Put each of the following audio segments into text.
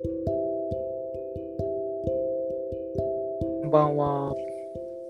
こんばんは。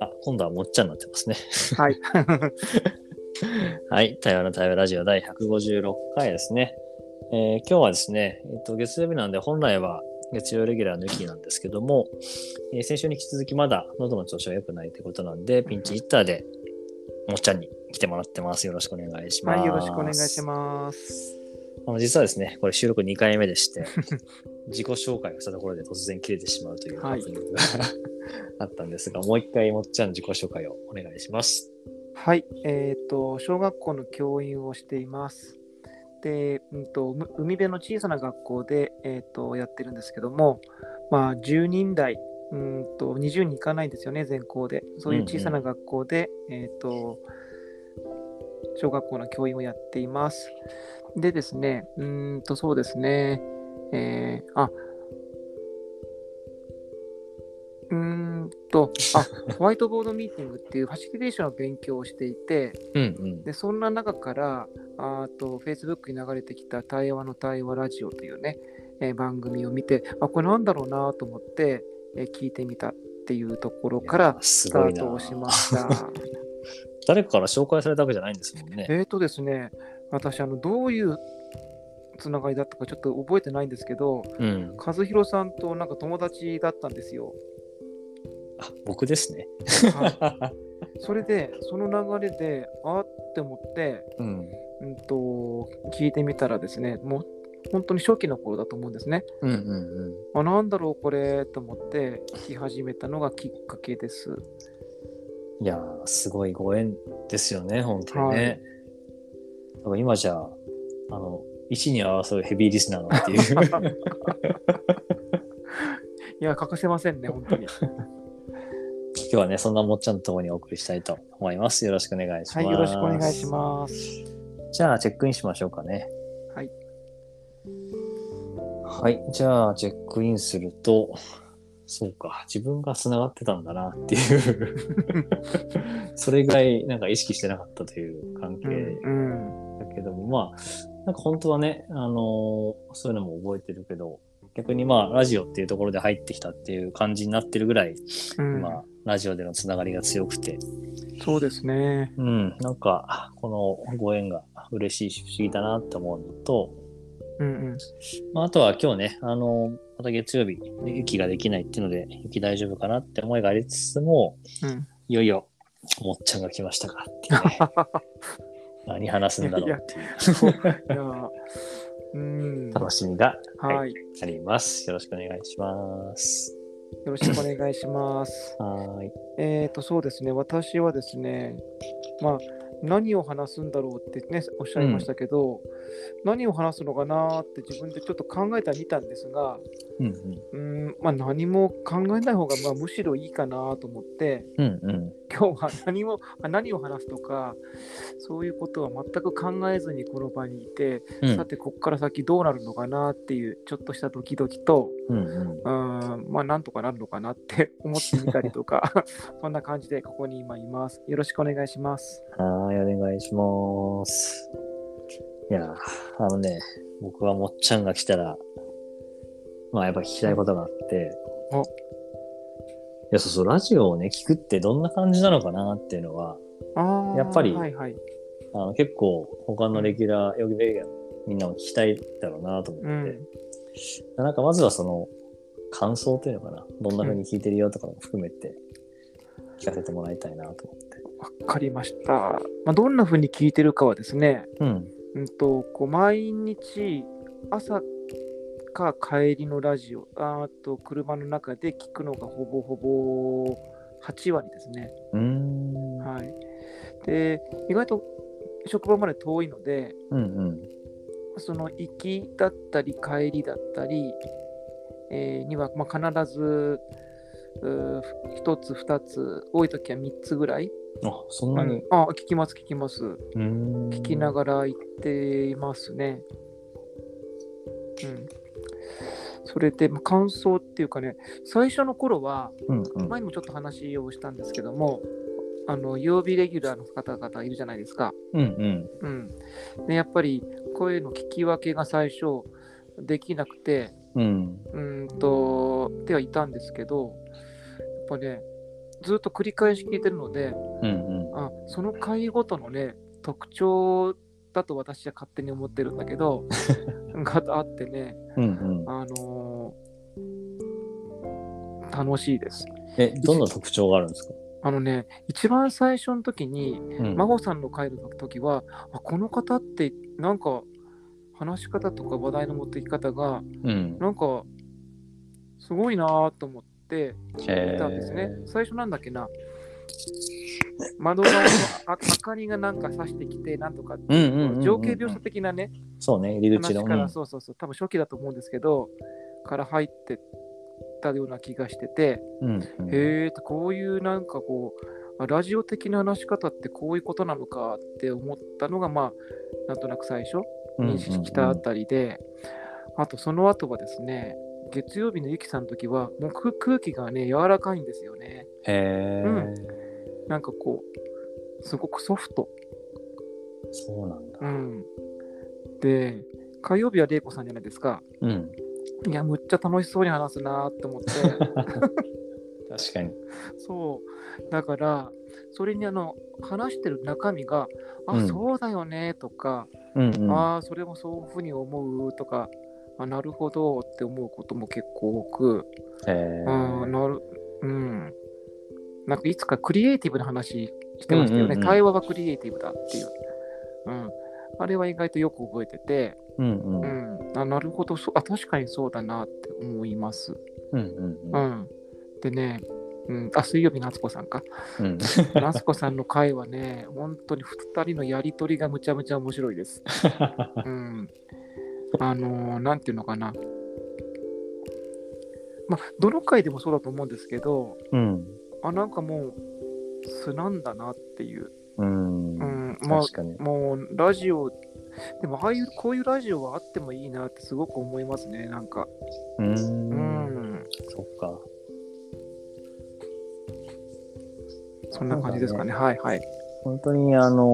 あ、今度はもっちゃんになってますね。はい。はい。対話の対話ラジオ第156回ですね。えー今日はですね、えっと月曜日なんで本来は月曜レギュラー抜きなんですけども、えー先週に引き続きまだ喉の調子が良くないということなんで、ピンチヒッターでもっちゃんに来てもらってます。よろしくお願いします。はい、よろしくお願いします。あの実はですね、これ収録2回目でして、自己紹介をしたところで突然切れてしまうというはいハプニングがあったんですが、もう一回もっちゃん自己紹介をお願いします。はい。えっ、と、小学校の教員をしています。で、うんと、む海辺の小さな学校で、えっ、と、やってるんですけども、まあ、10人台、うんと、20人いかないんですよね、全校で。そういう小さな学校で、えっ、と、小学校の教員をやっています。でですね、うーんと、そうですね、えーあ、うーんと、あ、ホワイトボードミーティングっていうファシリテーションの勉強をしていて、うんうん。で、そんな中から、あと、Facebook に流れてきた対話の対話ラジオというね、えー番組を見て、あ、これなんだろうなと思って、えー聞いてみたっていうところからすスタートをしました。誰かから紹介されたわけじゃないんですもんね。えーとですね、私、あの、どういうつながりだったかちょっと覚えてないんですけど、うん。和弘さんとなんか友達だったんですよ。あ、僕ですね。はい、それで、その流れで、あって思って、うん。うんと、聞いてみたらですね、もう本当に初期の頃だと思うんですね。うんうんうん。あ、なんだろう、これと思って聞き始めたのがきっかけです。いやー、すごいご縁ですよね、本当にね。だから今じゃあ、あの、一に争うヘビーリスナーなんていう。いや、欠かせませんね、本当に。今日はね、そんなもっちゃんと共にお送りしたいと思います。よろしくお願いします。はい、よろしくお願いします。じゃあ、チェックインしましょうかね。はい。はい。じゃあ、チェックインすると、そうか、自分が繋がってたんだなっていう、それぐらいなんか意識してなかったという関係うん、うん、だけども、まあ、なんか本当はね、あのーそういうのも覚えてるけど、逆にまあ、ラジオっていうところで入ってきたっていう感じになってるぐらい、うん。まあ、ラジオでのつながりが強くて、そうですね。うん、なんか、このご縁が嬉しいし不思議だなって思うのと、うんうん。まあ、あとは今日ね、あの、また月曜日、雪ができないっていうので、雪大丈夫かなって思いがありつつも、うん、いよいよ、もっちゃんが来ましたかっていうね、何話すんだろうっていういや、うん。楽しみが、はい。あります。よろしくお願いします。よろしくお願いします。はーい。えっ、と、そうですね、私はですね、まあ、何を話すんだろうってね、おっしゃいましたけど、何を話すのかなって自分でちょっと考えてみたんですが、うんうーん、まあ、何も考えない方が、まあ、むしろいいかなと思って、うん。うんうん。今日は何も、あ何を話すとか、そういうことは全く考えずにこの場にいて、うんさて、ここから先どうなるのかなっていう、ちょっとしたドキドキと、うんうん。うーん、まあ、なんとかなるのかなって思ってみたりとか、そんな感じでここに今います。よろしくお願いします。はーい、お願いします。いやー、あのね、僕はもっちゃんが来たら、まあやっぱ聞きたいことがあって、おいや、そうそう、ラジオをね、聞くってどんな感じなのかなっていうのは、あーやっぱりはいはい。あの結構他のレギュラー、ヨギレギュラーみんなも聞きたいだろうなと思って、うん。なんかまずはその感想というのかな、どんな風に聞いてるよとかも含めて聞かせてもらいたいなと思って。わかりました。まあ、どんな風に聞いてるかはですね、うん。うんと、こう毎日朝か帰りのラジオ、あーと車の中で聞くのがほぼほぼ8割ですね。はい。で、意外と職場まで遠いので、うんうん。その行きだったり帰りだったり、えーには、まあ、必ずうー1つ、2つ、多い時は3つぐらい。あ、そんなに？あ、聞きます、聞きます。聞きながら行っていますね。うん。それで、まあ感想っていうかね、最初の頃は、うんうん。前にもちょっと話をしたんですけども、あの曜日レギュラーの方々いるじゃないですか。うんうん。うん。で、やっぱり声の聞き分けが最初できなくて、うん。うんと、ではいたんですけど、やっぱね、ずっと繰り返し聞いてるので、うんあその回ごとのね、特徴だと私は勝手に思ってるんだけど、があってね、うん。うんうん。あのー楽しいです。え、どんな特徴があるんですか？あのね、一番最初の時に、うん真帆さんの回の時は、あこの方ってなんか話し方とか話題の持っていき方がうん。なんかすごいなぁと思ってへいたんですね。ー最初なんだっけな窓側のあ明かりがなんか差してきてなんとかうんうんうんうん情景描写的なねそうね、入り口の。話から、うん。そうそうそう多分初期だと思うんですけどから入ってったような気がしてて、うんうん。へえこういうなんかこうあラジオ的な話し方ってこういうことなのかって思ったのがまあなんとなく最初認識したあたりで、あとその後はですね月曜日のゆきさんの時はもう空空気がね柔らかいんですよね。へえ、うんなんかこうすごくソフトそうなんだ。うんで火曜日は玲子さんじゃないですかうん。いやむっちゃ楽しそうに話すなーって思って 確かに。そうだからそれにあの話してる中身があ、うんそうだよねとか、うんうん。ああそれもそういうふうに思うとかあなるほどって思うことも結構多く、へえ。あーなるうんなんかいつかクリエイティブな話してましたよね、うんうんうん。対話はクリエイティブだっていう、うん、あれは意外とよく覚えてて、うんう。うん。ん、あなるほど。そうあ確かにそうだなって思います、うんうんう。ん、でね、うん、あ水曜日夏子さんか。うん。夏子さんの回はね本当に2人のやりとりがむちゃむちゃ面白いです。うん、あのーなんていうのかな。まあ、どの回でもそうだと思うんですけど、うん。あ、なんかもう、素なんだなっていう。うん。うん、ま確かにあ、。もう、ラジオ、でも、ああいう、こういうラジオはあってもいいなってすごく思いますね、なんか。う。うんん、そっか。そんな感じですかね。はいはい。本当にあの、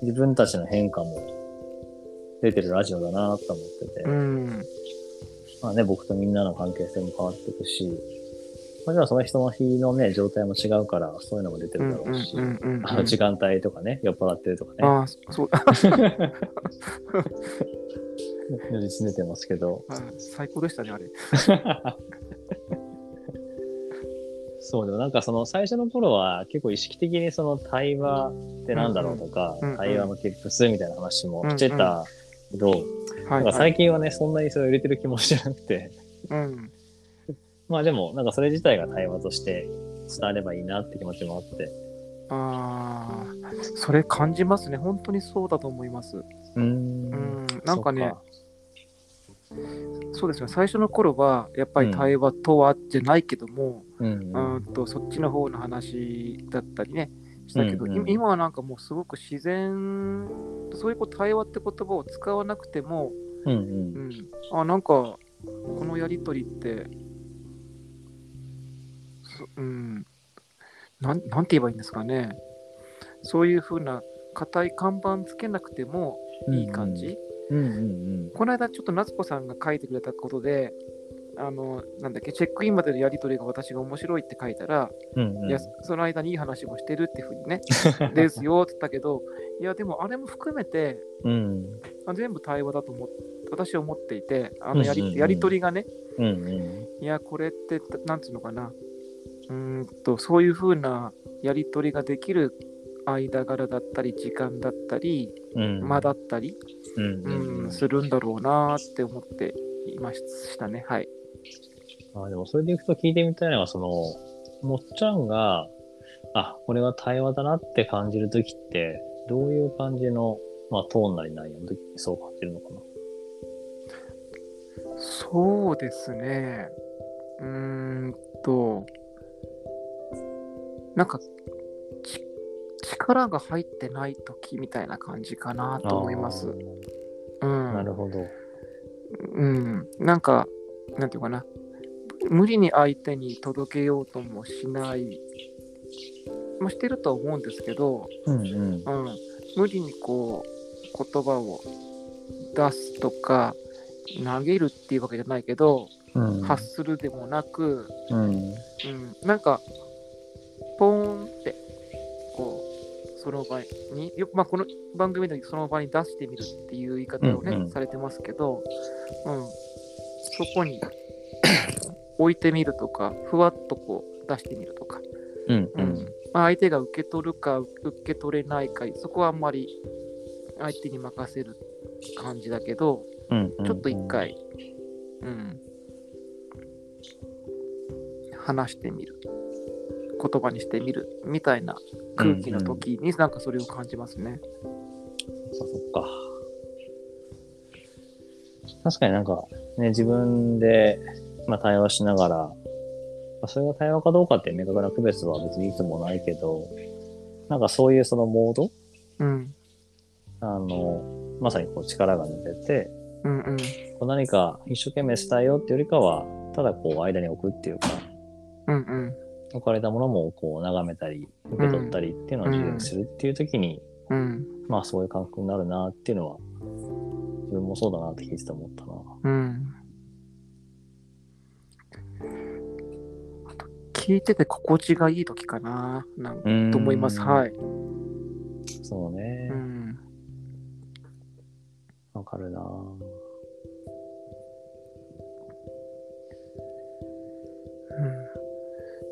自分たちの変化も出てるラジオだなと思ってて、うん、まあね、僕とみんなの関係性も変わっていくし、もちろんその人の日のね、状態も違うから、そういうのも出てるだろうし。あの時間帯とかね、酔っ払ってるとかね、ああ、そう、如実出てますけど、あ最高でしたね、あれ。そう、でもなんかその最初の頃は結構意識的にその対話ってなんだろうとか、対話のティップスみたいな話もしてたけど、はい、なんかはい。最近はね、そんなにそれを入れてる気もしてなくて、うん、まあでも、なんかそれ自体が対話として伝わればいいなって気持ちもあって。ああ、それ感じますね。本当にそうだと思います。うーんうん、なんかね、そうですね、最初の頃は、やっぱり対話とはじゃないけども、う。うんううんん、とそっちの方の話だったりね、したけど、うんうんい今はなんかもうすごく自然、そういうこう対話って言葉を使わなくても、うんうん、あ、なんか、このやりとりって、そうんなん、なんて言えばいいんですかね。そういうふうな硬い看板つけなくてもうん。いい感じ。うんうんこの間ちょっと夏子さんが書いてくれたことで、あの、なんだっけ、チェックインまでのやり取りが私が面白いって書いたら、うん。うんうん。いや、その間にいい話もしてるっていうふうにね、ですよって言ったけど、いや、でもあれも含めて、うん。あ全部対話だと思っ私は思っていて、あのやり,、うんうんうんやり取りがね、うんうん。いや、これって、なんつうのかな、うーんと、そういうふうなやり取りができる間柄だったり、時間だったり、うん。間だったり、うんするんだろうなって思っていましたね。はい。あでもそれでいくと聞いてみたいのは、その、もっちゃんが、あ、これは対話だなって感じるときって、どういう感じの、まあ、トーンなり内容のときにそう感じるのかな？そうですね。うーんと、なんか、ち力が入ってない時みたいな感じかなと思います。うん。なるほど。うん。なんか、なんていうかな。無理に相手に届けようともしない。まあ、してるとは思うんですけど、うんうん。うん、無理にこう言葉を出すとか投げるっていうわけじゃないけど、うん。発するでもなく、うん。うん、なんか、の場に、よまあ、この番組でその場に出してみるっていう言い方をね、うんうんされてますけど、うん、そこに 置いてみるとか、ふわっとこう出してみるとか、うん。ううんん。まあ、相手が受け取るか受け取れないか、そこはあんまり相手に任せる感じだけど、うん。ちょっと一。回、うん、話してみる、言葉にしてみるみたいな空気の時になんかそれを感じますね。そっか。確かになんか、ね、自分で、まあ、対話しながら、まあ、それが対話かどうかって明確な区別は別にいつもないけど、なんかそういうそのモード？うん、あの、まさにこう力が抜けて、うん、うん、こう何か一生懸命伝えようっていうよりかは、ただこう間に置くっていうか、うん、うん、置かれたものもこう眺めたり、受け取ったりっていうのを自由にするっていう時に、うん、まあそういう感覚になるなっていうのは、自分もそうだなって聞いてて思ったな。うん。あと、聞いてて心地がいい時かな、なんかと思います。はい。そうねう。ん、わかるな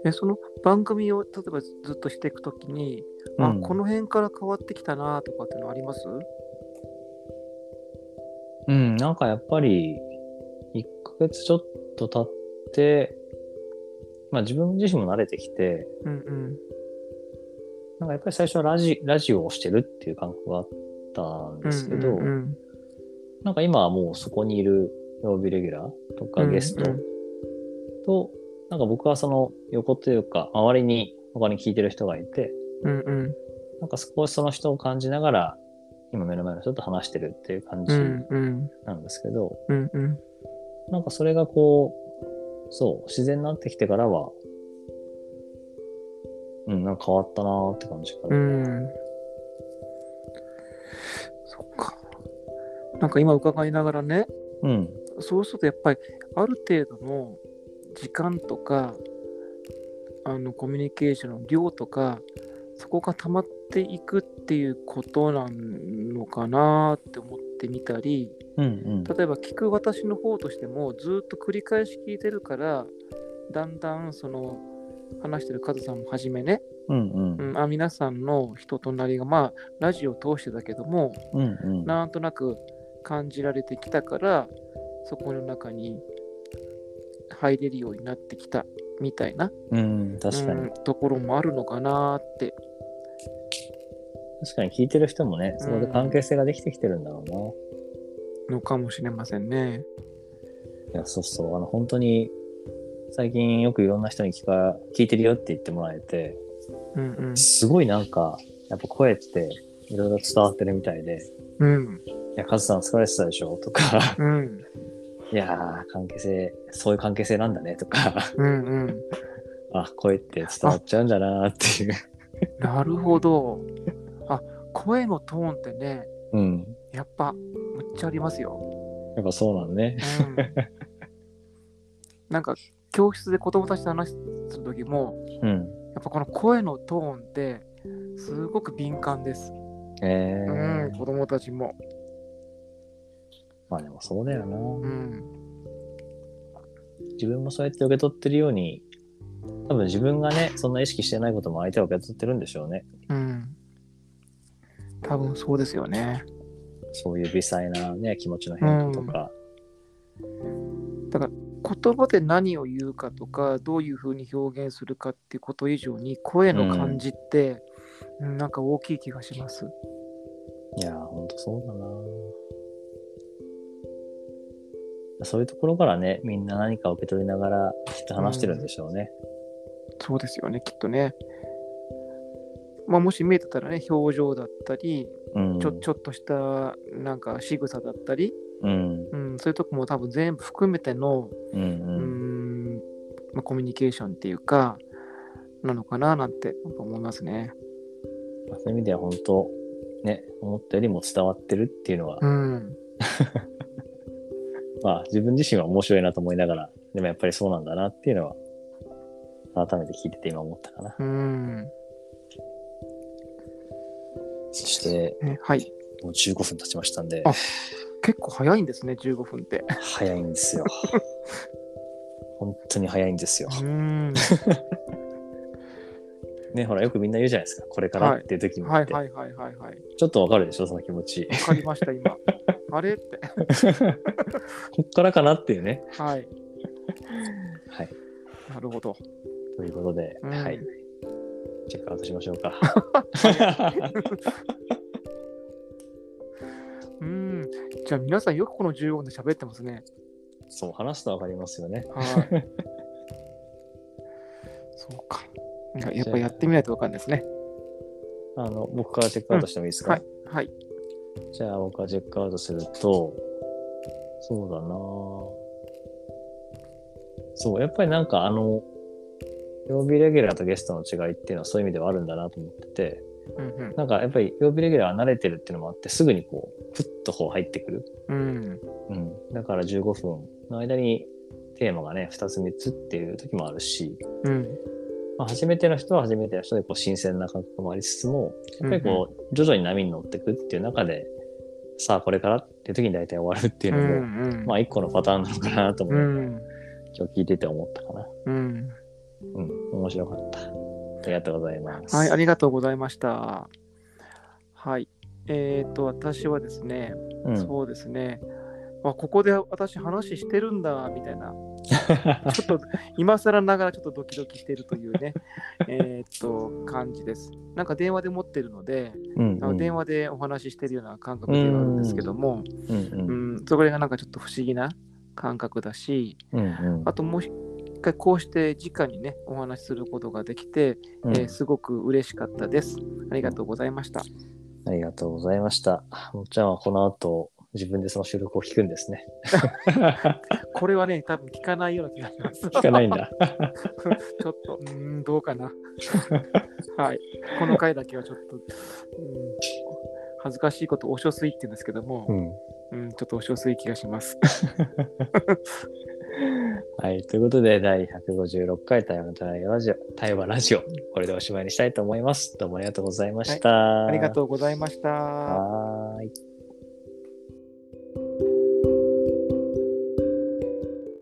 うん。え、その番組を例えばずっとしていくときに、あ、うんこの辺から変わってきたなとかってのあります？うん、なんかやっぱり、1ヶ月ちょっと経って、まあ自分自身も慣れてきて、うんうん。なんかやっぱり最初はラジラジオをしてるっていう感覚があったんですけど、うんうんなんか今はもうそこにいる曜日レギュラーとかうんゲストと、なんか僕はその横というか、周りに他に聞いてる人がいて、うんうんなんか少しその人を感じながら、今目の前の人と話してるっていう感じなんですけど、うんうんなんかそれがこう、そう、自然になってきてからは、うん、なんか変わったなーって感じかうな。んそっか。なんか今伺いながらね、うん。そうするとやっぱりある程度の時間とか、あのコミュニケーションの量とか、そこが溜まっていくっていうことなのかなって思ってみたり、うんうん。例えば聞く私の方としてもずっと繰り返し聞いてるからだんだんその話してるカズさんもはじめね、うんうんう。ん、あ皆さんの人となりがまあラジオを通してだけどもうんうん。なんとなく感じられてきたからそこの中に入れるようになってきたみたいな、うん、確かに。うんところもあるのかなって、確かに聞いてる人もね、そこで関係性ができてきてるんだろうな。のかもしれませんね。いや、そうそう。あの、本当に、最近よくいろんな人に聞か、聞いてるよって言ってもらえて、うんうんすごいなんか、やっぱ声っていろいろ伝わってるみたいで、うんいや、カズさん疲れてたでしょとか、うんいやー、関係性、そういう関係性なんだねとか、うんうん あ、声って伝わっちゃうんだなーっていう。なるほど。あ声のトーンってねうん。やっぱむっちゃありますよ。やっぱそうなのね。うん、なんか教室で子供たちと話する時もうん。やっぱこの声のトーンってすごく敏感です。えー、うん、子供たちも。まあでもそうだよな。うん、自分もそうやって受け取ってるように、多分自分がね、そんな意識してないことも相手は受け取ってるんでしょうね。うん。多分そうですよね。そういう微細なね、気持ちの変化とか。言葉で何を言うかとかどういうふうに表現するかっていうこと以上に声の感じって、うんなんか大きい気がします。いやー、ほんとそうだな。そういうところからね、みんな何か受け取りながらきっと話してるんでしょうね。そうですよね、きっとね。まあ、もし見えてたらね、表情だったり、うん。ちょちょっとしたなんか仕草だったり、うん。うん、そういうとこも多分全部含めての、うん。ううん。んまあ、コミュニケーションっていうか、なのかななんて思いますね。まあそういう意味では本当、ね、思ったよりも伝わってるっていうのは、うん。まあ自分自身は面白いなと思いながら、でもやっぱりそうなんだなっていうのは、改めて聞いてて今思ったかな。うん。そして、ねはい。もう15分経ちましたんであ、結構早いんですね、15分って。早いんですよ。本当に早いんですよ。うん。ね、ほら、よくみんな言うじゃないですか。これからっていう時にって。はいはいはいはいはい。ちょっとわかるでしょ、その気持ち。わかりました、今。あれって。こっからかなっていうね。はい。はい。なるほど。ということで、うんはい。チェックアウトしましょうか。うん。じゃあ皆さんよくこの15分で喋ってますね。そう、話すとわかりますよね。はい。そうか。ややっぱやってみないとわかんないですね。あの、僕からチェックアウトしてもいいですか、はい。はい。じゃあ僕がチェックアウトすると、そうだなそう、やっぱりなんかあの、曜日レギュラーとゲストの違いっていうのはそういう意味ではあるんだなと思ってて、うんうん。なんかやっぱり曜日レギュラーは慣れてるっていうのもあって、すぐにこう、ふっとこう入ってくる。うん。うん。だから15分の間にテーマがね、2つ3つっていう時もあるし、うん。まあ、初めての人は初めての人でこう新鮮な感覚もありつつも、やっぱりこう、徐々に波に乗っていくっていう中で、さあこれからっていう時に大体終わるっていううのも、ん。まあ一個のパターンなのかなとも、うん。今日聞いてて思ったかな。うん。うん、面白かった。ありがとうございます。はい、ありがとうございました。はい。えっ、と、私はですね、うん、そうですね、あここで私話してるんだ、みたいな、ちょっと今更ながらちょっとドキドキしてるというね、えっと、感じです。なんか電話で持ってるので、うんうん、電話でお話ししてるような感覚ではあるんですけども、うんううんん、それがなんかちょっと不思議な感覚だし、うんうんあともう一回こうして直にね、お話しすることができて、うんえーすごく嬉しかったです。ありがとうございました。ありがとうございました。もっちゃんはこの後、自分でその収録を聞くんですね。これはね、多分聞かないような気がします。聞かないんだ。ちょっと、うーん、どうかな。はい。この回だけはちょっと、うん、恥ずかしいこと、お書水って言うんですけどもう、ん。うん、ちょっとお書水気がします。はい。ということで、第156回対話対話ラジオ、対話ラジオ、これでおしまいにしたいと思います。どうもありがとうございました。ありがとうございました。はーい。